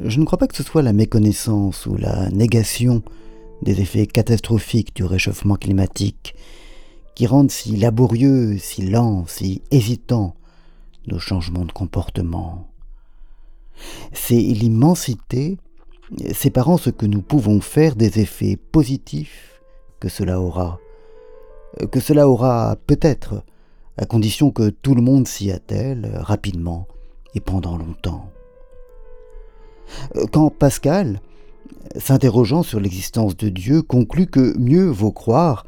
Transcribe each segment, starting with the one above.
Je ne crois pas que ce soit la méconnaissance ou la négation des effets catastrophiques du réchauffement climatique qui rendent si laborieux, si lents, si hésitants nos changements de comportement. C'est l'immensité séparant ce que nous pouvons faire des effets positifs que cela aura. Que cela aura peut-être, à condition que tout le monde s'y attelle rapidement et pendant longtemps. Quand Pascal, s'interrogeant sur l'existence de Dieu, conclut que mieux vaut croire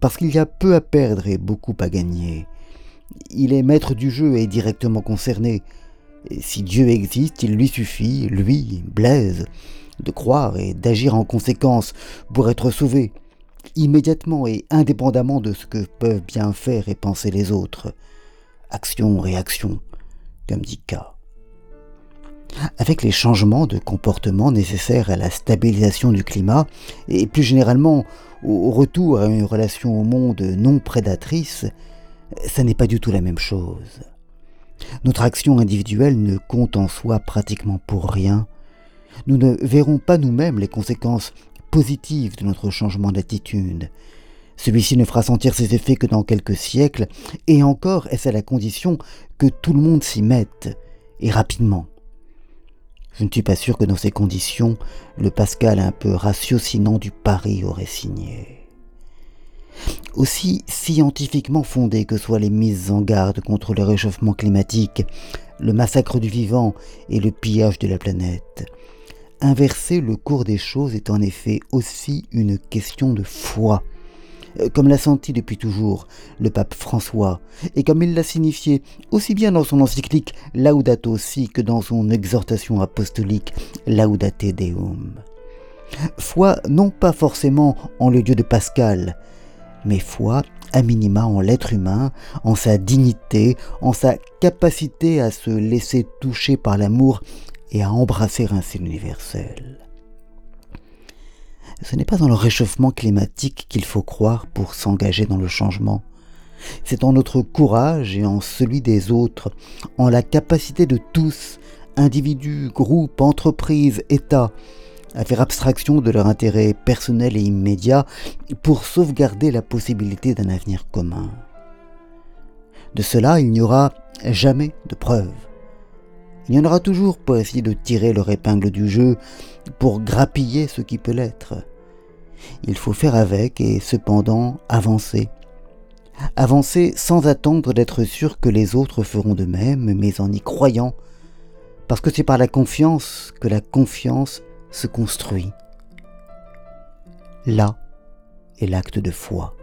parce qu'il y a peu à perdre et beaucoup à gagner. Il est maître du jeu et directement concerné. si Dieu existe, il lui suffit, lui, Blaise, de croire et d'agir en conséquence pour être sauvé, immédiatement et indépendamment de ce que peuvent bien faire et penser les autres. Action-réaction, comme dit K. Avec les changements de comportement nécessaires à la stabilisation du climat et plus généralement au retour à une relation au monde non prédatrice, ça n'est pas du tout la même chose. Notre action individuelle ne compte en soi pratiquement pour rien. Nous ne verrons pas nous-mêmes les conséquences positives de notre changement d'attitude. Celui-ci ne fera sentir ses effets que dans quelques siècles, et encore est-ce à la condition que tout le monde s'y mette, et rapidement. Je ne suis pas sûr que dans ces conditions, le Pascal un peu ratiocinant du pari aurait signé. Aussi scientifiquement fondées que soient les mises en garde contre le réchauffement climatique, le massacre du vivant et le pillage de la planète, inverser le cours des choses est en effet aussi une question de foi comme l'a senti depuis toujours le pape François, et comme il l'a signifié aussi bien dans son encyclique Laudato Si que dans son exhortation apostolique Laudate Deum. Foi non pas forcément en le Dieu de Pascal, mais foi à minima en l'être humain, en sa dignité, en sa capacité à se laisser toucher par l'amour et à embrasser ainsi l'universel ce n'est pas dans le réchauffement climatique qu'il faut croire pour s'engager dans le changement. C'est en notre courage et en celui des autres, en la capacité de tous, individus, groupes, entreprises, États, à faire abstraction de leur intérêt personnel et immédiat pour sauvegarder la possibilité d'un avenir commun. De cela, il n'y aura jamais de preuve. Il y en aura toujours pour essayer de tirer leur épingle du jeu, pour grappiller ce qui peut l'être. Il faut faire avec et cependant avancer. Avancer sans attendre d'être sûr que les autres feront de même, mais en y croyant, parce que c'est par la confiance que la confiance se construit. Là est l'acte de foi.